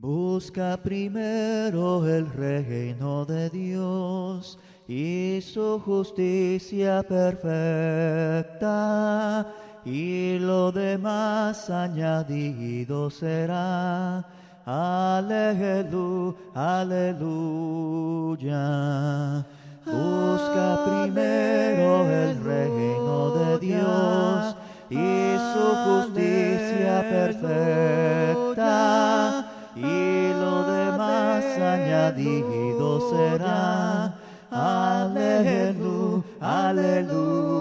Busca primero el reino de Dios y su justicia perfecta, y lo demás añadido será. Aleluya, aleluya. Busca primero el reino de Dios y su justicia perfecta, y lo demás añadido será. Aleluya, aleluya.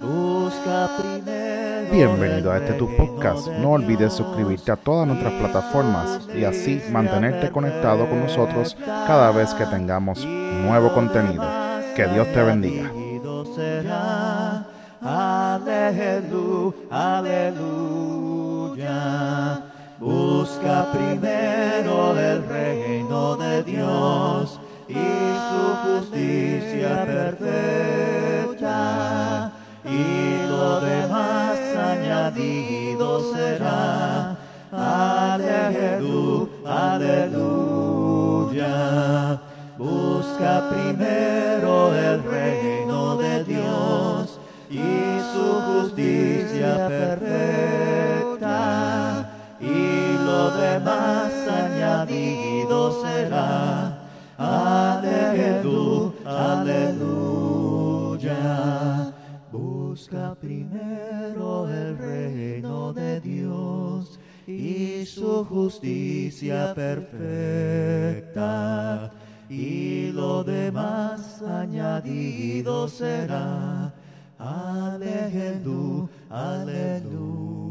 Busca primero. Bienvenido a este tu podcast. No olvides suscribirte a todas nuestras plataformas y así mantenerte conectado con nosotros cada vez que tengamos nuevo contenido. Que Dios te bendiga. Aleluya, aleluya. Busca primero el reino de Dios y su justicia perfecta, y lo demás añadido será. Aleluya, aleluya. Busca primero el reino de Dios y su justicia perfecta, demás añadido será. Aleluya, aleluya. Busca primero el reino de Dios y su justicia perfecta, y lo demás añadido será. Aleluya, aleluya.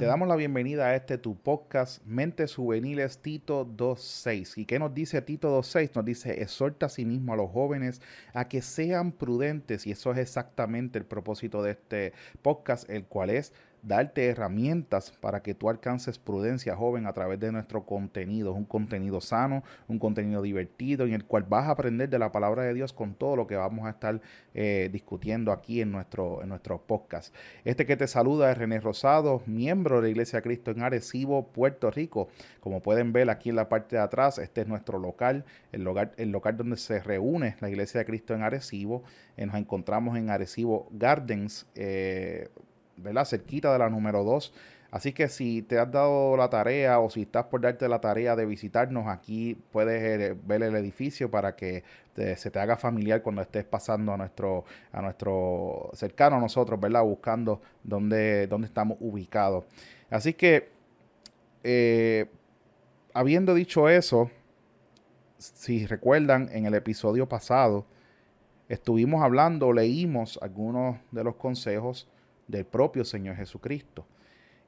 Te damos la bienvenida a este tu podcast Mentes Juveniles Tito 2.6. ¿Y qué nos dice Tito 2.6? Nos dice, exhorta a sí mismo a los jóvenes a que sean prudentes y eso es exactamente el propósito de este podcast, el cual es darte herramientas para que tú alcances prudencia joven a través de nuestro contenido. Un contenido sano, un contenido divertido en el cual vas a aprender de la palabra de Dios con todo lo que vamos a estar eh, discutiendo aquí en nuestro, en podcast. Este que te saluda es René Rosado, miembro de la Iglesia Cristo en Arecibo, Puerto Rico. Como pueden ver aquí en la parte de atrás, este es nuestro local, el local, el donde se reúne la Iglesia de Cristo en Arecibo. Nos encontramos en Arecibo Gardens. Eh, ¿verdad? Cerquita de la número 2. Así que si te has dado la tarea o si estás por darte la tarea de visitarnos, aquí puedes eh, ver el edificio para que se te haga familiar cuando estés pasando a nuestro, a nuestro cercano a nosotros, ¿verdad? Buscando dónde, dónde estamos ubicados. Así que, eh, habiendo dicho eso, si recuerdan, en el episodio pasado estuvimos hablando, leímos algunos de los consejos del propio Señor Jesucristo.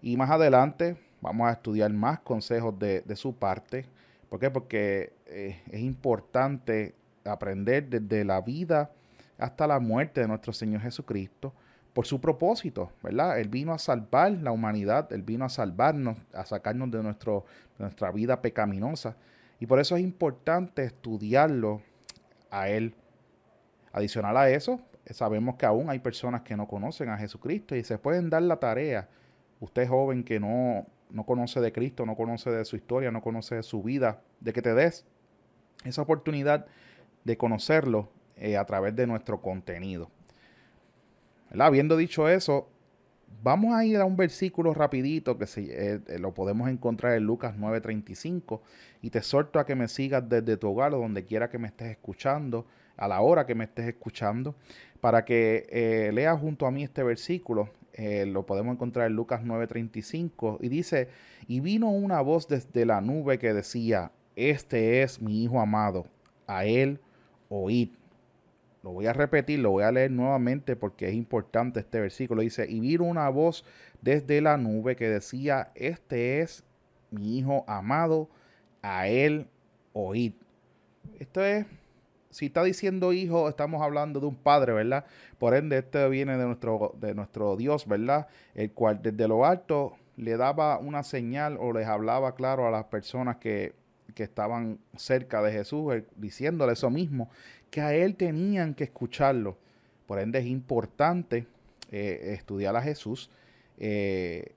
Y más adelante vamos a estudiar más consejos de, su parte. ¿Por qué? Porque eh, es importante aprender desde la vida hasta la muerte de nuestro Señor Jesucristo por su propósito, ¿verdad? Él vino a salvar la humanidad, Él vino a salvarnos, a sacarnos de, nuestro, de nuestra vida pecaminosa. Y por eso es importante estudiarlo a Él. Adicional a eso, sabemos que aún hay personas que no conocen a Jesucristo y se pueden dar la tarea. Usted joven que no, no conoce de Cristo, no conoce de su historia, no conoce de su vida, de que te des esa oportunidad de conocerlo eh, a través de nuestro contenido. Habiendo dicho eso, vamos a ir a un versículo rapidito que eh, eh, lo podemos encontrar en Lucas 9:35 y te exhorto a que me sigas desde tu hogar o donde quiera que me estés escuchando, a la hora que me estés escuchando para que eh, leas junto a mí este versículo. Eh, lo podemos encontrar en Lucas 9:35 y dice, y vino una voz desde la nube que decía, este es mi Hijo amado, a él oíd. Lo voy a repetir, lo voy a leer nuevamente porque es importante este versículo. Dice, y vino una voz desde la nube que decía, este es mi Hijo amado, a él oíd. Esto es si está diciendo hijo, estamos hablando de un padre, ¿verdad? Por ende, este viene de nuestro, de nuestro Dios, ¿verdad? El cual desde lo alto le daba una señal o les hablaba claro a las personas que, estaban cerca de Jesús, eh, diciéndole eso mismo, que a él tenían que escucharlo. Por ende, es importante eh, estudiar a Jesús. Eh,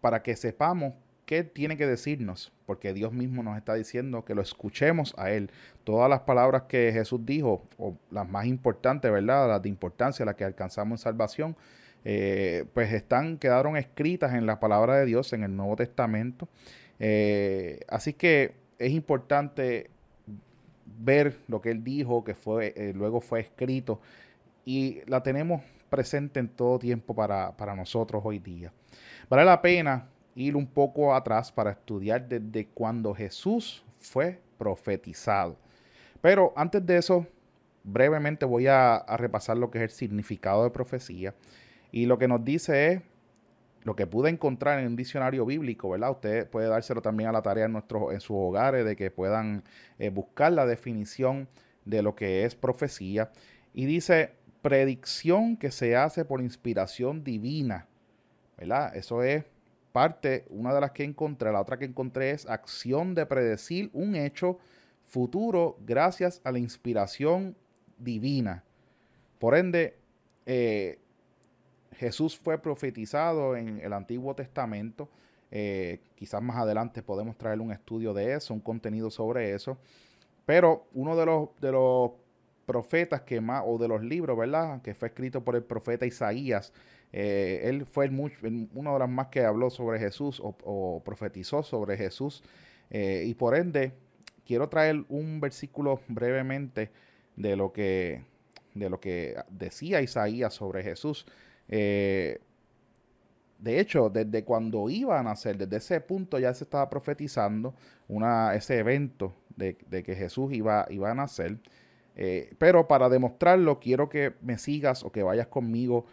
para que sepamos qué tiene que decirnos, porque Dios mismo nos está diciendo que lo escuchemos a Él. Todas las palabras que Jesús dijo, o las más importantes, ¿verdad? Las de importancia, las que alcanzamos en salvación, eh, pues están, quedaron escritas en la palabra de Dios en el Nuevo Testamento. Eh, así que es importante ver lo que Él dijo, que fue, eh, luego fue escrito, y la tenemos presente en todo tiempo para, para nosotros hoy día. Vale la pena ir un poco atrás para estudiar desde cuando Jesús fue profetizado. Pero antes de eso, brevemente voy a, repasar lo que es el significado de profecía. Y lo que nos dice es lo que pude encontrar en un diccionario bíblico, ¿verdad? Usted puede dárselo también a la tarea en, nuestros, en sus hogares de que puedan eh, buscar la definición de lo que es profecía. Y dice, predicción que se hace por inspiración divina, ¿verdad? Eso es parte, una de las que encontré, la otra que encontré es acción de predecir un hecho futuro gracias a la inspiración divina. Por ende, eh, Jesús fue profetizado en el Antiguo Testamento. Eh, quizás más adelante podemos traer un estudio de eso, un contenido sobre eso. Pero uno de los, de los profetas que más, o de los libros, ¿verdad? Que fue escrito por el profeta Isaías. Eh, él fue el, uno de los más que habló sobre Jesús o, profetizó sobre Jesús. Eh, y por ende, quiero traer un versículo brevemente de lo que, de lo que decía Isaías sobre Jesús. Eh, de hecho, desde cuando iba a nacer, desde ese punto ya se estaba profetizando una, ese evento de, que Jesús iba, iba a nacer. Pero para demostrarlo, quiero que me sigas o que vayas conmigo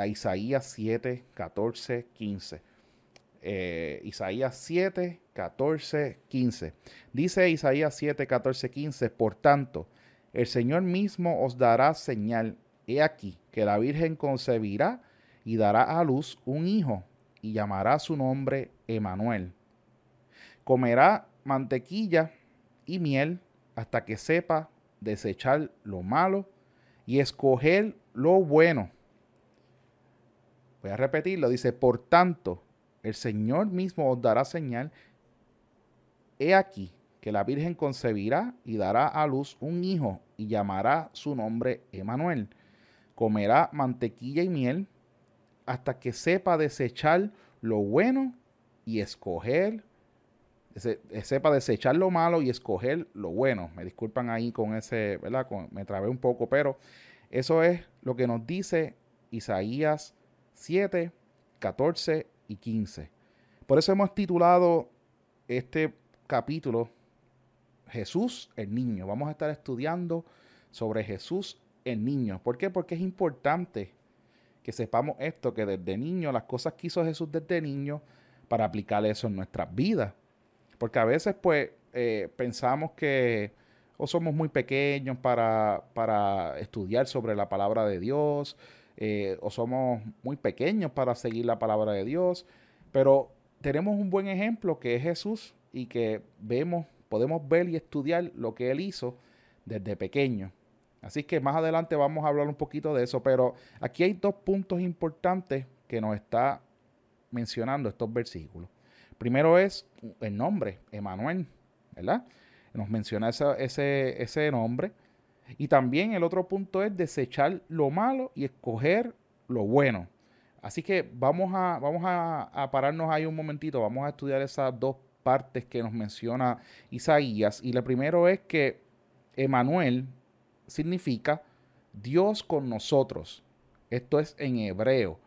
a Isaías 7, 14, 15. Isaías 7, 14, 15. Dice Isaías 7, 14, 15, por tanto, el Señor mismo os dará señal. He aquí que la Virgen concebirá y dará a luz un hijo y llamará su nombre Emanuel. Comerá mantequilla y miel hasta que sepa desechar lo malo y escoger lo bueno. Voy a repetirlo, dice, por tanto, el Señor mismo os dará señal. He aquí que la Virgen concebirá y dará a luz un hijo y llamará su nombre Emanuel. Comerá mantequilla y miel hasta que sepa desechar lo bueno y escoger eh, sepa desechar lo malo y escoger lo bueno. Me disculpan ahí con ese, ¿verdad? me trabé un poco, pero eso es lo que nos dice Isaías 7, 14 y 15. Por eso hemos titulado este capítulo Jesús el niño. Vamos a estar estudiando sobre Jesús el niño. ¿Por qué? Porque es importante que sepamos esto, que desde niño, las cosas que hizo Jesús desde niño, para aplicar eso en nuestras vidas. Porque a veces pues eh, pensamos que o somos muy pequeños para, para, estudiar sobre la palabra de Dios, eh, o somos muy pequeños para seguir la palabra de Dios, pero tenemos un buen ejemplo que es Jesús y que vemos, podemos ver y estudiar lo que él hizo desde pequeño. Así que más adelante vamos a hablar un poquito de eso, pero aquí hay dos puntos importantes que nos está mencionando estos versículos. Primero es el nombre, Emanuel, ¿verdad? Nos menciona ese, ese nombre. Y también el otro punto es desechar lo malo y escoger lo bueno. Así que vamos a, vamos a, pararnos ahí un momentito, vamos a estudiar esas dos partes que nos menciona Isaías. Y lo primero es que Emanuel significa Dios con nosotros. Esto es en hebreo.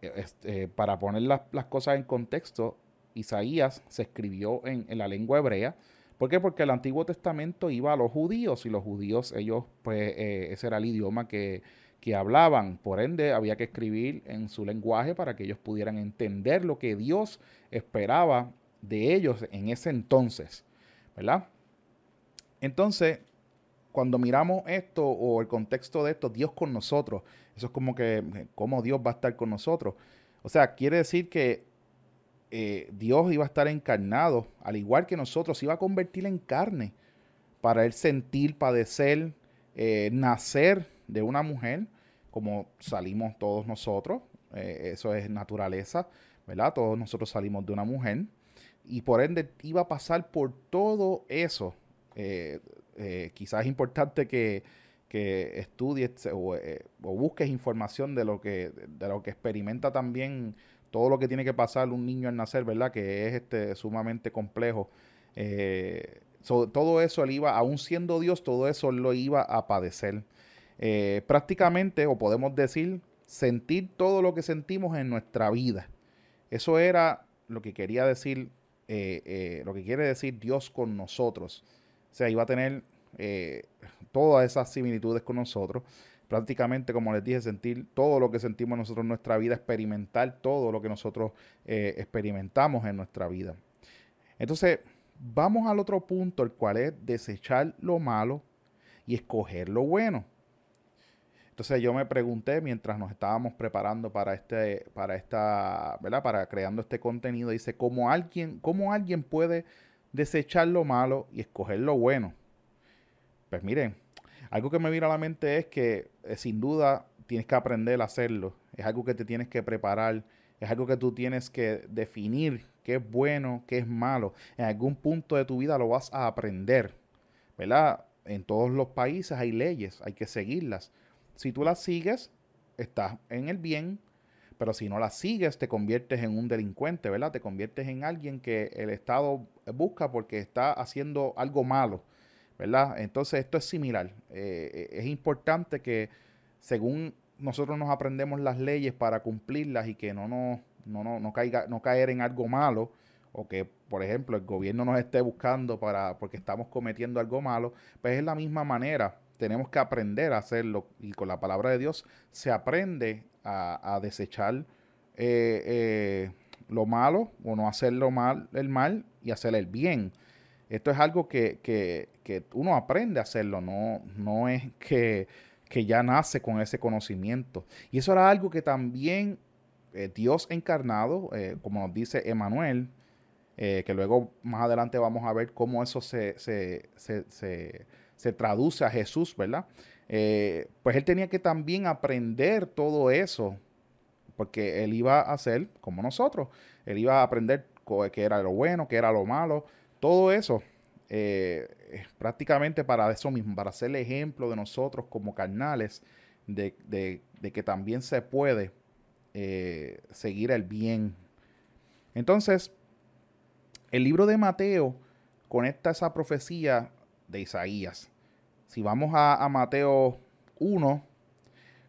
Este, para poner las, cosas en contexto, Isaías se escribió en, la lengua hebrea. ¿Por qué? Porque el Antiguo Testamento iba a los judíos y los judíos, ellos, pues, eh, ese era el idioma que, que hablaban. Por ende, había que escribir en su lenguaje para que ellos pudieran entender lo que Dios esperaba de ellos en ese entonces, ¿verdad? Entonces, cuando miramos esto o el contexto de esto, Dios con nosotros, eso es como que, ¿cómo Dios va a estar con nosotros? O sea, quiere decir que eh, Dios iba a estar encarnado, al igual que nosotros, iba a convertir en carne para él sentir, padecer, eh, nacer de una mujer, como salimos todos nosotros, eso es naturaleza, ¿verdad? Todos nosotros salimos de una mujer y por ende iba a pasar por todo eso. Eh, eh, quizás es importante que, estudies o, busques información de lo que, de lo que experimenta también todo lo que tiene que pasar un niño al nacer, ¿verdad? Que es este, sumamente complejo. Eh, todo eso él iba, aún siendo Dios, todo eso lo iba a padecer. Eh, prácticamente, o podemos decir, sentir todo lo que sentimos en nuestra vida. Eso era lo que quería decir, eh, lo que quiere decir Dios con nosotros. O sea, iba a tener todas esas similitudes con nosotros prácticamente, como les dije, sentir todo lo que sentimos nosotros en nuestra vida, experimentar todo lo que nosotros eh, experimentamos en nuestra vida. Entonces, vamos al otro punto, el cual es desechar lo malo y escoger lo bueno. Entonces yo me pregunté mientras nos estábamos preparando para este, para esta, ¿verdad? Para creando este contenido, dice, ¿cómo alguien, cómo alguien puede desechar lo malo y escoger lo bueno? Pues miren, algo que me viene a la mente es que eh, sin duda tienes que aprender a hacerlo. Es algo que te tienes que preparar. Es algo que tú tienes que definir qué es bueno, qué es malo. En algún punto de tu vida lo vas a aprender. ¿Verdad? En todos los países hay leyes, hay que seguirlas. Si tú las sigues, estás en el bien, pero si no las sigues, te conviertes en un delincuente, ¿verdad? Te conviertes en alguien que el Estado busca porque está haciendo algo malo. ¿Verdad? Entonces esto es similar. Eh, eh, es importante que según nosotros nos aprendemos las leyes para cumplirlas y que no, no, no, no, caiga, no caer en algo malo o que, por ejemplo, el gobierno nos esté buscando para porque estamos cometiendo algo malo, pues es la misma manera. Tenemos que aprender a hacerlo y con la palabra de Dios se aprende a, desechar eh, lo malo o no hacer lo mal, el mal y hacer el bien. Esto es algo que, que, que uno aprende a hacerlo, no, no es que, ya nace con ese conocimiento. Y eso era algo que también eh, Dios encarnado, eh, como nos dice Emanuel, eh, que luego más adelante vamos a ver cómo eso se, se, traduce a Jesús, ¿verdad? pues él tenía que también aprender todo eso, porque él iba a ser como nosotros, él iba a aprender qué era lo bueno, qué era lo malo, todo eso eh, prácticamente para eso mismo, para ser el ejemplo de nosotros como carnales, de, que también se puede eh, seguir el bien. Entonces, el libro de Mateo conecta esa profecía de Isaías. Si vamos a, Mateo 1,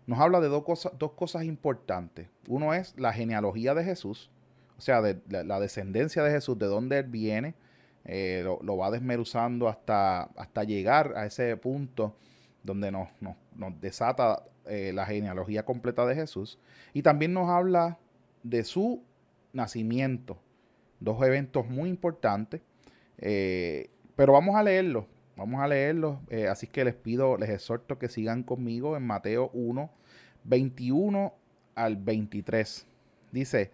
nos habla de dos cosas, dos cosas importantes. Uno es la genealogía de Jesús, o sea, de, la descendencia de Jesús, de dónde él viene, eh, lo, va desmeruzando hasta, hasta llegar a ese punto donde nos, desata eh, la genealogía completa de Jesús. Y también nos habla de su nacimiento. Dos eventos muy importantes. Eh, pero vamos a leerlo. Vamos a leerlo. así que les pido, les exhorto que sigan conmigo en Mateo 1, 21 al 23. Dice,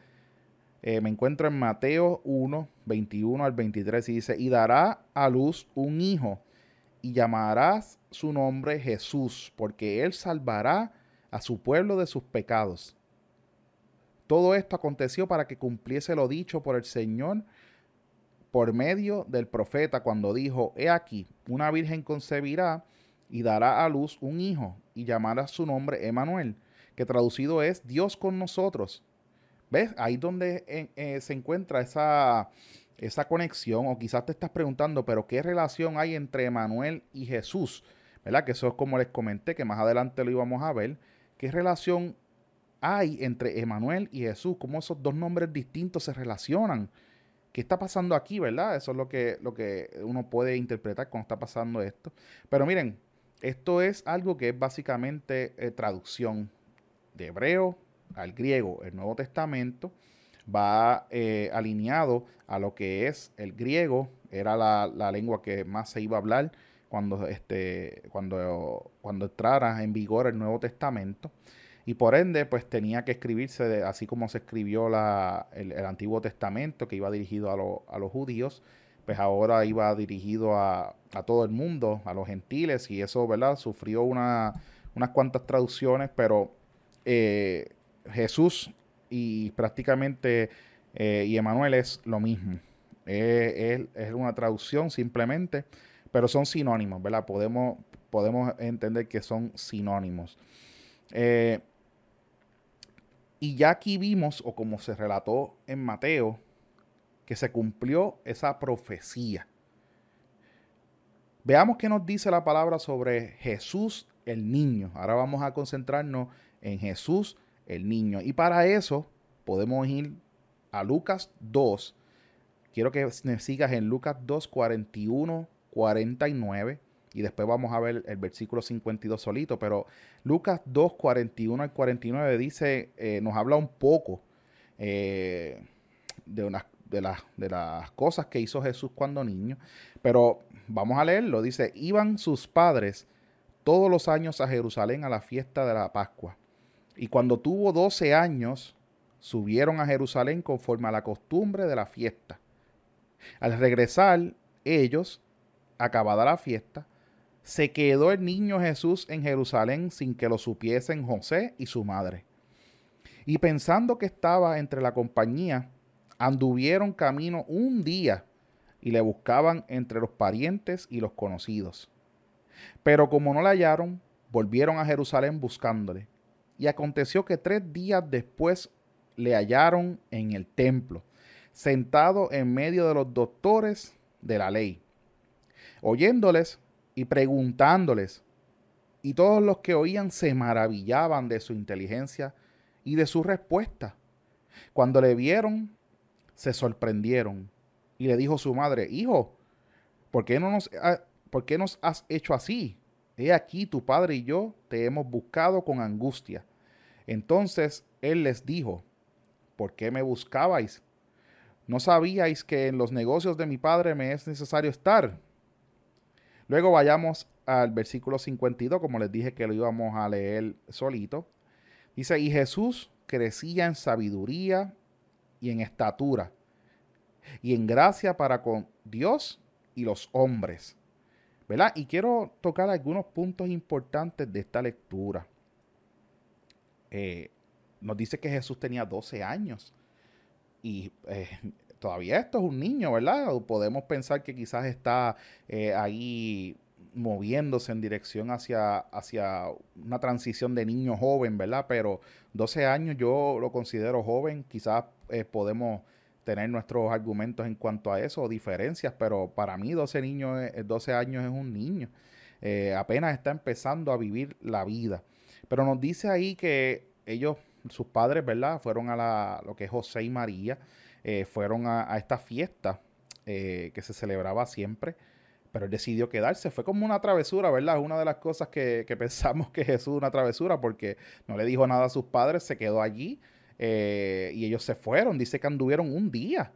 eh, me encuentro en Mateo 1, 21 al 23 y dice, y dará a luz un hijo y llamarás su nombre Jesús, porque él salvará a su pueblo de sus pecados. Todo esto aconteció para que cumpliese lo dicho por el Señor por medio del profeta cuando dijo, he aquí, una virgen concebirá y dará a luz un hijo y llamará su nombre Emanuel, que traducido es Dios con nosotros. ¿Ves? Ahí donde eh, se encuentra esa, esa conexión, o quizás te estás preguntando, pero ¿qué relación hay entre Emanuel y Jesús? ¿Verdad? Que eso es como les comenté, que más adelante lo íbamos a ver. ¿Qué relación hay entre Emanuel y Jesús? ¿Cómo esos dos nombres distintos se relacionan? ¿Qué está pasando aquí, verdad? Eso es lo que, lo que uno puede interpretar cuando está pasando esto. Pero miren, esto es algo que es básicamente eh, traducción de hebreo al griego, el Nuevo Testamento, va eh, alineado a lo que es el griego, era la, lengua que más se iba a hablar cuando, este, cuando, cuando entrara en vigor el Nuevo Testamento. Y por ende, pues tenía que escribirse así como se escribió la, el, Antiguo Testamento, que iba dirigido a, a, los judíos, pues ahora iba dirigido a, a, todo el mundo, a los gentiles, y eso, ¿verdad? Sufrió una, unas cuantas traducciones, pero eh, Jesús y prácticamente eh, y Emanuel es lo mismo. es una traducción simplemente, pero son sinónimos, ¿verdad? Podemos, podemos entender que son sinónimos. Eh, y ya aquí vimos, o como se relató en Mateo, que se cumplió esa profecía. Veamos qué nos dice la palabra sobre Jesús el niño. Ahora vamos a concentrarnos en Jesús el niño. Y para eso podemos ir a Lucas 2. Quiero que sigas en Lucas 2, 41, 49. Y después vamos a ver el versículo 52 solito. Pero Lucas 2, 41 al 49 dice, eh, nos habla un poco eh, de, unas, de, de las cosas que hizo Jesús cuando niño. Pero vamos a leerlo. Dice, iban sus padres todos los años a Jerusalén a la fiesta de la Pascua. Y cuando tuvo 12 años, subieron a Jerusalén conforme a la costumbre de la fiesta. Al regresar ellos, acabada la fiesta, se quedó el niño Jesús en Jerusalén sin que lo supiesen José y su madre. Y pensando que estaba entre la compañía, anduvieron camino un día y le buscaban entre los parientes y los conocidos. Pero como no la hallaron, volvieron a Jerusalén buscándole. Y aconteció que tres días después le hallaron en el templo, sentado en medio de los doctores de la ley, oyéndoles y preguntándoles. Y todos los que oían se maravillaban de su inteligencia y de su respuesta. Cuando le vieron, se sorprendieron y le dijo su madre, hijo, ¿por qué, no nos, ¿por qué nos has hecho así? He aquí tu padre y yo te hemos buscado con angustia. Entonces él les dijo, ¿por qué me buscabais? ¿No sabíais que en los negocios de mi padre me es necesario estar? Luego vayamos al versículo 52, como les dije que lo íbamos a leer solito. Dice, y Jesús crecía en sabiduría y en estatura y en gracia para con Dios y los hombres. ¿Verdad? Y quiero tocar algunos puntos importantes de esta lectura. Eh, nos dice que Jesús tenía 12 años y eh, todavía esto es un niño, ¿verdad? podemos pensar que quizás está eh, ahí moviéndose en dirección hacia, hacia una transición de niño joven, ¿verdad? Pero 12 años yo lo considero joven, quizás podemos tener nuestros argumentos en cuanto a eso o diferencias, pero para mí 12, niños, 12 años es un niño. Eh, apenas está empezando a vivir la vida. Pero nos dice ahí que ellos, sus padres, ¿verdad? Fueron a la, lo que es José y María, eh, fueron a, esta fiesta eh, que se celebraba siempre, pero él decidió quedarse. Fue como una travesura, ¿verdad? Una de las cosas que, que pensamos que Jesús una travesura porque no le dijo nada a sus padres, se quedó allí eh, y ellos se fueron, dice que anduvieron un día.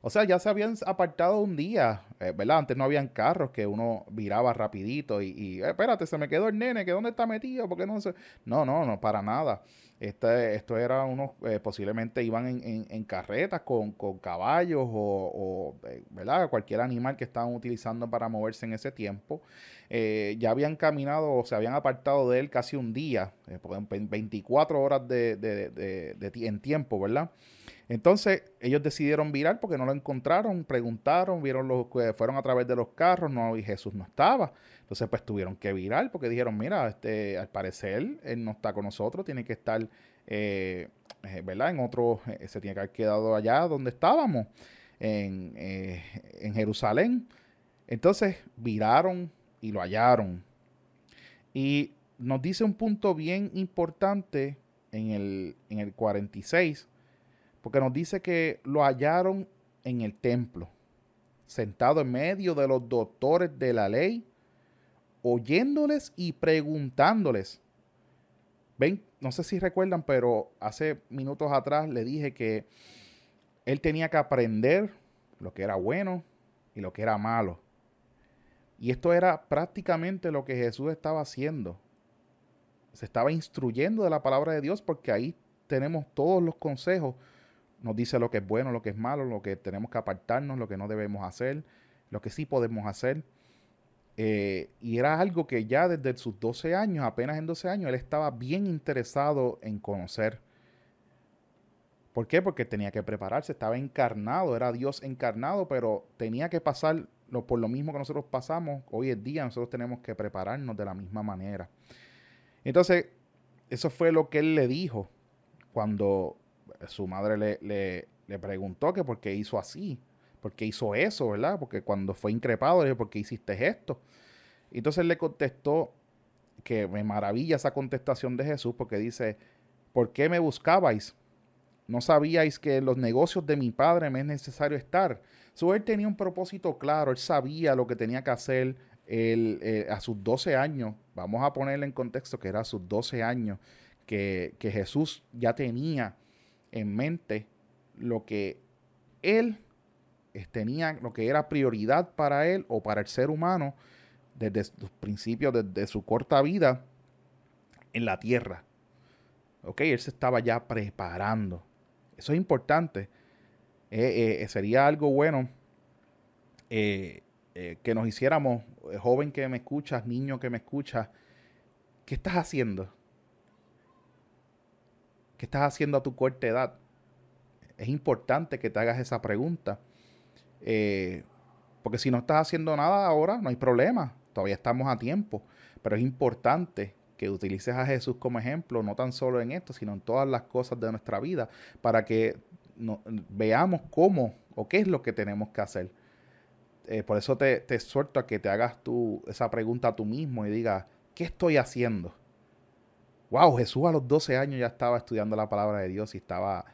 O sea, ya se habían apartado un día, eh, ¿verdad? Antes no habían carros que uno viraba rapidito y, eh, espérate, se me quedó el nene, que dónde está metido, porque no se... No, no, no, para nada. Esto era unos, posiblemente iban en, carretas con, caballos o, ¿verdad? Cualquier animal que estaban utilizando para moverse en ese tiempo. ya habían caminado o se habían apartado de él casi un día, 24 horas de, de, de, en tiempo, ¿verdad? Entonces ellos decidieron virar porque no lo encontraron, preguntaron, vieron los fueron a través de los carros, no y Jesús no estaba. Entonces pues tuvieron que virar porque dijeron, mira, este, al parecer él no está con nosotros, tiene que estar, eh, eh, ¿verdad? En otro, eh, se tiene que haber quedado allá donde estábamos, en, en Jerusalén. Entonces viraron y lo hallaron. Y nos dice un punto bien importante en el, en el 46 porque nos dice que lo hallaron en el templo, sentado en medio de los doctores de la ley, oyéndoles y preguntándoles. Ven, no sé si recuerdan, pero hace minutos atrás le dije que él tenía que aprender lo que era bueno y lo que era malo. Y esto era prácticamente lo que Jesús estaba haciendo. Se estaba instruyendo de la palabra de Dios porque ahí tenemos todos los consejos nos dice lo que es bueno, lo que es malo, lo que tenemos que apartarnos, lo que no debemos hacer, lo que sí podemos hacer. Eh, y era algo que ya desde sus 12 años, apenas en 12 años, él estaba bien interesado en conocer. ¿Por qué? Porque tenía que prepararse, estaba encarnado, era Dios encarnado, pero tenía que pasar por lo mismo que nosotros pasamos. Hoy en día nosotros tenemos que prepararnos de la misma manera. Entonces, eso fue lo que él le dijo cuando su madre le, le, preguntó que por qué hizo así, por qué hizo eso, ¿verdad? Porque cuando fue increpado, le dijo, ¿por qué hiciste esto? Entonces él le contestó que me maravilla esa contestación de Jesús porque dice, ¿por qué me buscabais? ¿No sabíais que en los negocios de mi padre me es necesario estar? So, él tenía un propósito claro, él sabía lo que tenía que hacer eh, a sus 12 años. Vamos a ponerle en contexto que era a sus 12 años, que, que Jesús ya tenía en mente lo que él tenía, lo que era prioridad para él o para el ser humano desde los principios, desde su corta vida en la tierra. Ok, él se estaba ya preparando. Eso es importante. Eh, eh, sería algo bueno eh, que nos hiciéramos, joven que me escuchas, niño que me escuchas, ¿qué estás haciendo? ¿Qué estás haciendo a tu corta edad? Es importante que te hagas esa pregunta. Porque si no estás haciendo nada ahora, no hay problema. Todavía estamos a tiempo. Pero es importante que utilices a Jesús como ejemplo, no tan solo en esto, sino en todas las cosas de nuestra vida, para que veamos cómo o qué es lo que tenemos que hacer. Eh, por eso te, te exhorto a que te hagas tú esa pregunta tú mismo y digas, ¿qué estoy haciendo? Wow, Jesús a los 12 años ya estaba estudiando la palabra de Dios y estaba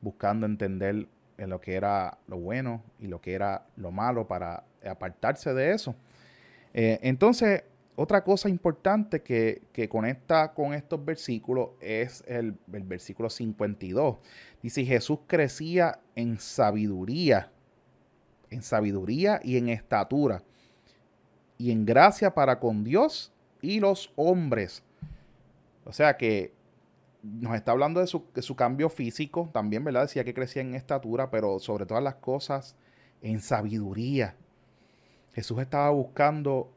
buscando entender en lo que era lo bueno y lo que era lo malo para apartarse de eso. Eh, entonces, otra cosa importante que, conecta con estos versículos es el, el, versículo 52. Dice, Jesús crecía en sabiduría, en sabiduría y en estatura, y en gracia para con Dios y los hombres. O sea que nos está hablando de su, de su cambio físico, también, ¿verdad? Decía que crecía en estatura, pero sobre todas las cosas, en sabiduría. Jesús estaba buscando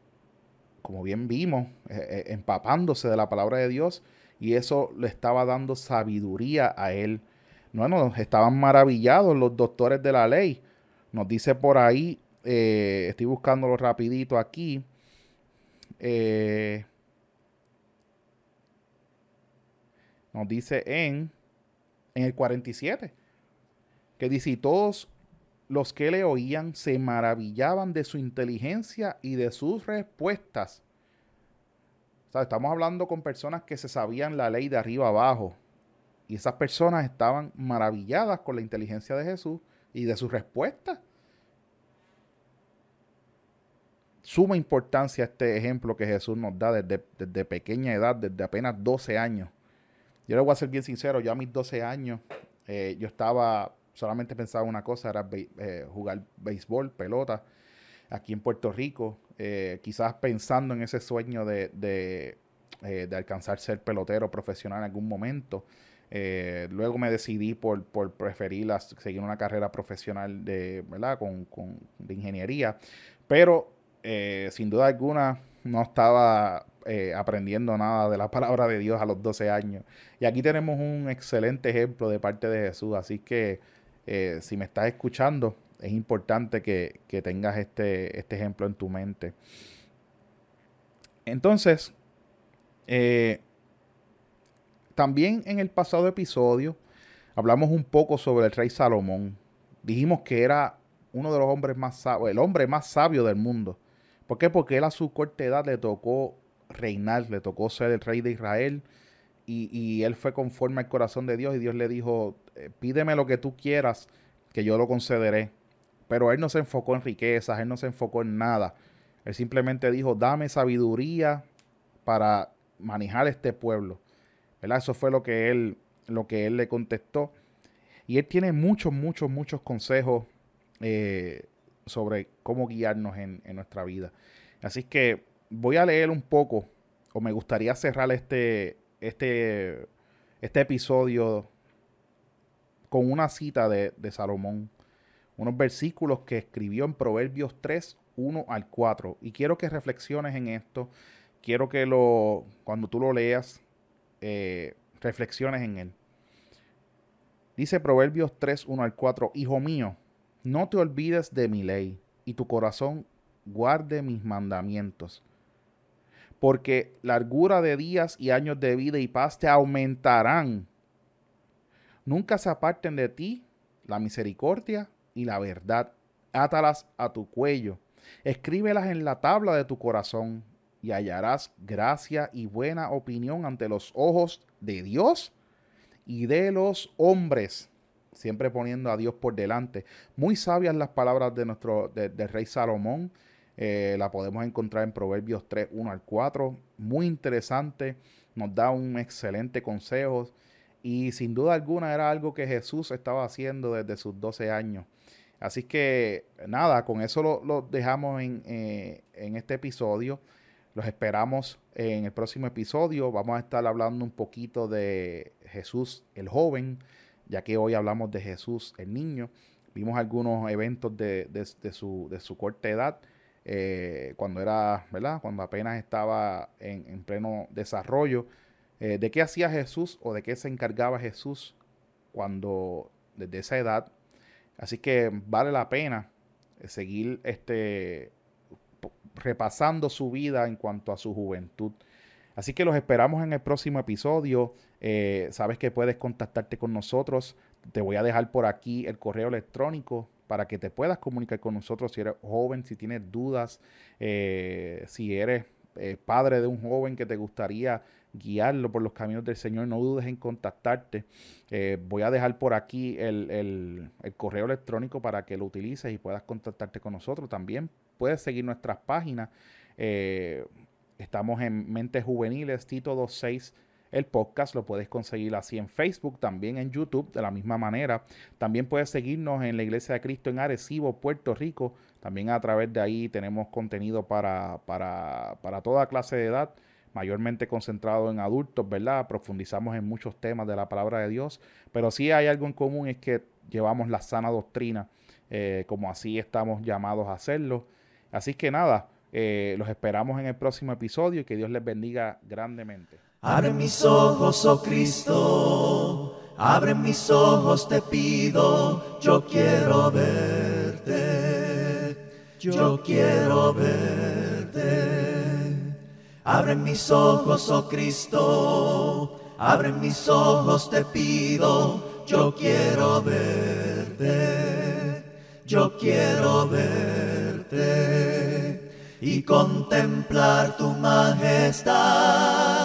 como bien vimos, eh, eh, empapándose de la palabra de Dios y eso le estaba dando sabiduría a él. No, no, estaban maravillados los doctores de la ley. Nos dice por ahí, eh, estoy buscándolo rapidito aquí. Nos dice en, en el 47, que dice, y todos los que le oían se maravillaban de su inteligencia y de sus respuestas. estamos hablando con personas que se sabían la ley de arriba abajo. Y esas personas estaban maravilladas con la inteligencia de Jesús y de sus respuestas. Suma importancia este ejemplo que Jesús nos da desde, pequeña edad, desde apenas 12 años. Yo le voy a ser bien sincero, yo a mis 12 años, eh, yo estaba solamente pensaba una cosa, era eh, jugar béisbol, pelota, aquí en Puerto Rico, eh, quizás pensando en ese sueño de, de, de, alcanzar ser pelotero profesional en algún momento. luego me decidí por, por preferir seguir una carrera profesional de, ¿verdad? Con, con de ingeniería, pero sin duda alguna no estaba aprendiendo nada de la palabra de Dios a los 12 años. Y aquí tenemos un excelente ejemplo de parte de Jesús, así que eh, si me estás escuchando, es importante que, tengas este, este, ejemplo en tu mente. Entonces, eh, también en el pasado episodio hablamos un poco sobre el rey Salomón. Dijimos que era uno de los hombres más sabios, el hombre más sabio del mundo. ¿Por qué? Porque él a su corta edad le tocó reinar, le tocó ser el rey de Israel y, él fue conforme al corazón de Dios y Dios le dijo, eh, pídeme lo que tú quieras, que yo lo concederé. Pero él no se enfocó en riquezas, él no se enfocó en nada. Él simplemente dijo, dame sabiduría para manejar este pueblo. ¿Verdad? Eso fue lo que él, lo que él le contestó. Y él tiene muchos, muchos, muchos consejos eh, sobre cómo guiarnos en, en nuestra vida. Así que voy a leer un poco, o me gustaría cerrar este, este, este episodio con una cita de, Salomón, unos versículos que escribió en Proverbios 3, 1 al 4. Y quiero que reflexiones en esto, quiero que lo, cuando tú lo leas, eh, reflexiones en él. Dice Proverbios 3, 1 al 4, Hijo mío, no te olvides de mi ley, y tu corazón guarde mis mandamientos. Porque largura de días y años de vida y paz te aumentarán. Nunca se aparten de ti la misericordia y la verdad. Átalas a tu cuello. Escríbelas en la tabla de tu corazón y hallarás gracia y buena opinión ante los ojos de Dios y de los hombres, siempre poniendo a Dios por delante. Muy sabias las palabras de nuestro rey Salomón. Eh, la podemos encontrar en Proverbios 3, 1 al 4. Muy interesante. Nos da un excelente consejo. Y sin duda alguna era algo que Jesús estaba haciendo desde sus 12 años. Así que nada, con eso lo, dejamos en, eh, en este episodio. Los esperamos en el próximo episodio. Vamos a estar hablando un poquito de Jesús el joven, ya que hoy hablamos de Jesús el niño. Vimos algunos eventos de, su, corta edad, eh, cuando era, ¿verdad? Cuando apenas estaba en, pleno desarrollo. Eh, de qué hacía Jesús o de qué se encargaba Jesús cuando desde esa edad. Así que vale la pena seguir este repasando su vida en cuanto a su juventud. Así que los esperamos en el próximo episodio. Eh, sabes que puedes contactarte con nosotros. Te voy a dejar por aquí el correo electrónico para que te puedas comunicar con nosotros si eres joven, si tienes dudas, eh, si eres eh, padre de un joven que te gustaría guiarlo por los caminos del Señor, no dudes en contactarte. voy a dejar por aquí el, el, correo electrónico para que lo utilices y puedas contactarte con nosotros. También puedes seguir nuestras páginas. Estamos en Mentes Juveniles, Tito 26. El podcast lo puedes conseguir así en Facebook, también en YouTube, de la misma manera. También puedes seguirnos en la Iglesia de Cristo en Arecibo, Puerto Rico. También a través de ahí tenemos contenido para, para, para toda clase de edad, mayormente concentrado en adultos, ¿verdad? Profundizamos en muchos temas de la palabra de Dios, pero sí hay algo en común, es que llevamos la sana doctrina, eh, como así estamos llamados a hacerlo. Así que nada, eh, los esperamos en el próximo episodio y que Dios les bendiga grandemente. Abre mis ojos, oh Cristo, abre mis ojos, te pido, yo quiero verte, yo quiero verte. Abre mis ojos, oh Cristo, abre mis ojos, te pido, yo quiero verte, yo quiero verte. Y contemplar tu majestad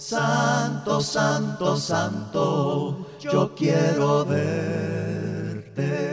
santo, santo, santo, yo quiero verte.